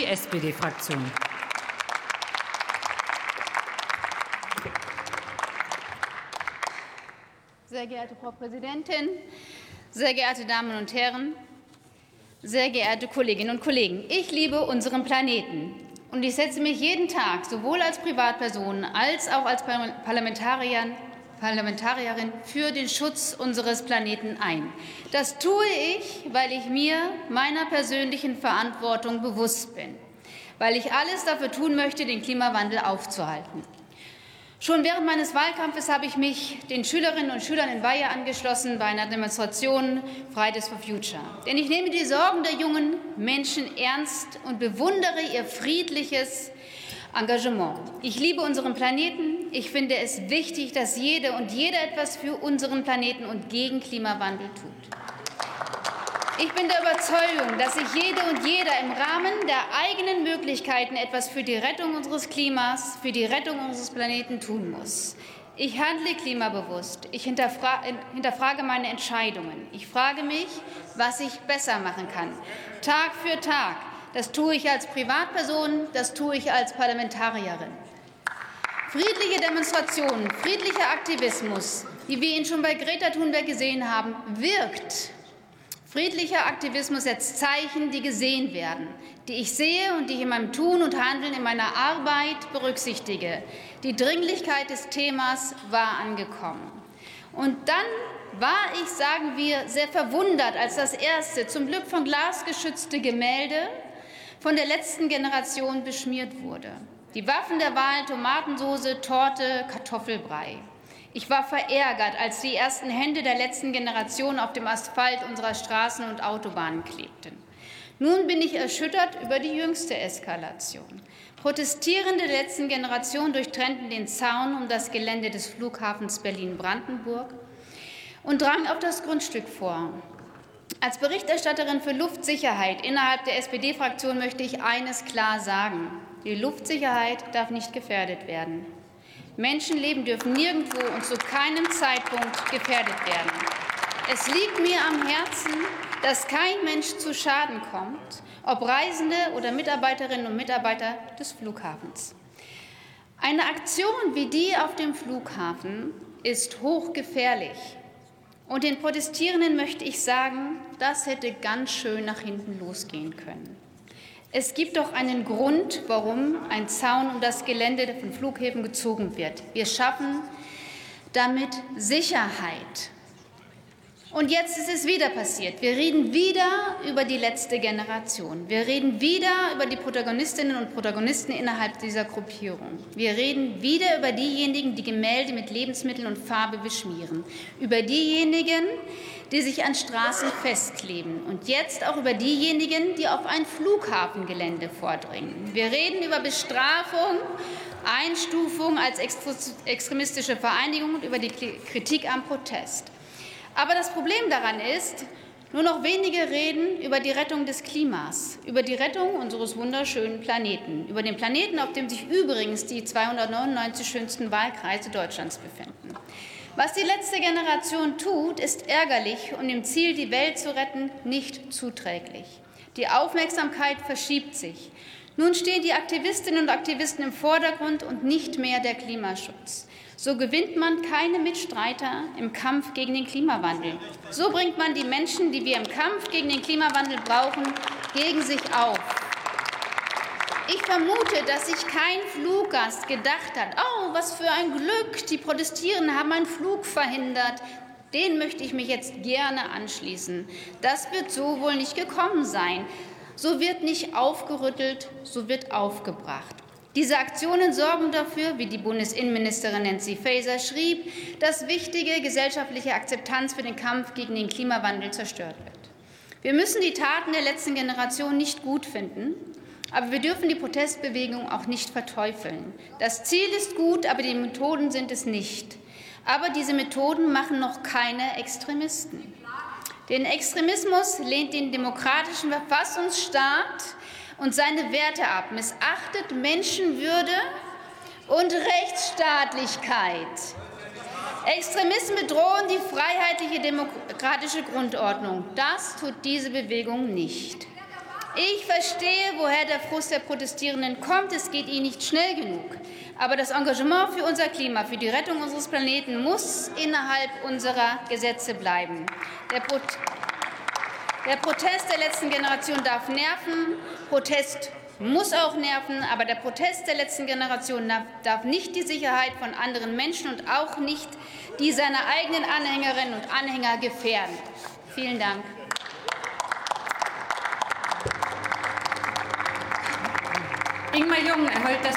die SPD-Fraktion. Sehr geehrte Frau Präsidentin, sehr geehrte Damen und Herren, sehr geehrte Kolleginnen und Kollegen! Ich liebe unseren Planeten und ich setze mich jeden Tag sowohl als Privatperson als auch als Parlamentarierin Parlamentarierin für den Schutz unseres Planeten ein. Das tue ich, weil ich mir meiner persönlichen Verantwortung bewusst bin, weil ich alles dafür tun möchte, den Klimawandel aufzuhalten. Schon während meines Wahlkampfes habe ich mich den Schülerinnen und Schülern in Weihe angeschlossen bei einer Demonstration Fridays for Future. Denn ich nehme die Sorgen der jungen Menschen ernst und bewundere ihr friedliches Engagement. Ich liebe unseren Planeten. Ich finde es wichtig, dass jede und jeder etwas für unseren Planeten und gegen Klimawandel tut. Ich bin der Überzeugung, dass sich jede und jeder im Rahmen der eigenen Möglichkeiten etwas für die Rettung unseres Klimas, für die Rettung unseres Planeten tun muss. Ich handle klimabewusst. Ich hinterfrage meine Entscheidungen. Ich frage mich, was ich besser machen kann. Tag für Tag. Das tue ich als Privatperson, das tue ich als Parlamentarierin. Friedliche Demonstrationen, friedlicher Aktivismus, wie wir ihn schon bei Greta Thunberg gesehen haben, wirkt. Friedlicher Aktivismus setzt Zeichen, die gesehen werden, die ich sehe und die ich in meinem Tun und Handeln, in meiner Arbeit berücksichtige. Die Dringlichkeit des Themas war angekommen. Und dann war ich, sagen wir, sehr verwundert, als das erste, zum Glück von Glas geschützte Gemälde von der letzten Generation beschmiert wurde. Die Waffen der Wahl, Tomatensoße, Torte, Kartoffelbrei. Ich war verärgert, als die ersten Hände der letzten Generation auf dem Asphalt unserer Straßen und Autobahnen klebten. Nun bin ich erschüttert über die jüngste Eskalation. Protestierende der letzten Generation durchtrennten den Zaun um das Gelände des Flughafens Berlin-Brandenburg und drangen auf das Grundstück vor. Als Berichterstatterin für Luftsicherheit innerhalb der SPD-Fraktion möchte ich eines klar sagen. Die Luftsicherheit darf nicht gefährdet werden. Menschenleben dürfen nirgendwo und zu keinem Zeitpunkt gefährdet werden. Es liegt mir am Herzen, dass kein Mensch zu Schaden kommt, ob Reisende oder Mitarbeiterinnen und Mitarbeiter des Flughafens. Eine Aktion wie die auf dem Flughafen ist hochgefährlich. Und den Protestierenden möchte ich sagen, das hätte ganz schön nach hinten losgehen können. Es gibt doch einen Grund, warum ein Zaun um das Gelände von Flughäfen gezogen wird. Wir schaffen damit Sicherheit. Und jetzt ist es wieder passiert. Wir reden wieder über die letzte Generation. Wir reden wieder über die Protagonistinnen und Protagonisten innerhalb dieser Gruppierung. Wir reden wieder über diejenigen, die Gemälde mit Lebensmitteln und Farbe beschmieren. Über diejenigen, die sich an Straßen festkleben und jetzt auch über diejenigen, die auf ein Flughafengelände vordringen. Wir reden über Bestrafung, Einstufung als extremistische Vereinigung und über die Kritik am Protest. Aber das Problem daran ist, nur noch wenige reden über die Rettung des Klimas, über die Rettung unseres wunderschönen Planeten, über den Planeten, auf dem sich übrigens die 299 schönsten Wahlkreise Deutschlands befinden. Was die letzte Generation tut, ist ärgerlich und dem Ziel, die Welt zu retten, nicht zuträglich. Die Aufmerksamkeit verschiebt sich. Nun stehen die Aktivistinnen und Aktivisten im Vordergrund und nicht mehr der Klimaschutz. So gewinnt man keine Mitstreiter im Kampf gegen den Klimawandel. So bringt man die Menschen, die wir im Kampf gegen den Klimawandel brauchen, gegen sich auf. Ich vermute, dass sich kein Fluggast gedacht hat, oh, was für ein Glück, die Protestierenden haben einen Flug verhindert. Den möchte ich mich jetzt gerne anschließen. Das wird so wohl nicht gekommen sein. So wird nicht aufgerüttelt, so wird aufgebracht. Diese Aktionen sorgen dafür, wie die Bundesinnenministerin Nancy Faeser schrieb, dass wichtige gesellschaftliche Akzeptanz für den Kampf gegen den Klimawandel zerstört wird. Wir müssen die Taten der letzten Generation nicht gut finden, aber wir dürfen die Protestbewegung auch nicht verteufeln. Das Ziel ist gut, aber die Methoden sind es nicht. Aber diese Methoden machen noch keine Extremisten. Den Extremismus lehnt den demokratischen Verfassungsstaat und seine Werte ab, missachtet Menschenwürde und Rechtsstaatlichkeit. Extremisten bedrohen die freiheitliche demokratische Grundordnung. Das tut diese Bewegung nicht. Ich verstehe, woher der Frust der Protestierenden kommt. Es geht ihnen nicht schnell genug. Aber das Engagement für unser Klima, für die Rettung unseres Planeten muss innerhalb unserer Gesetze bleiben. Der, Pro der Protest der letzten Generation darf nerven. Protest muss auch nerven, aber der Protest der letzten Generation darf nicht die Sicherheit von anderen Menschen und auch nicht die seiner eigenen Anhängerinnen und Anhänger gefährden. Vielen Dank. Ingmar Jung erhält das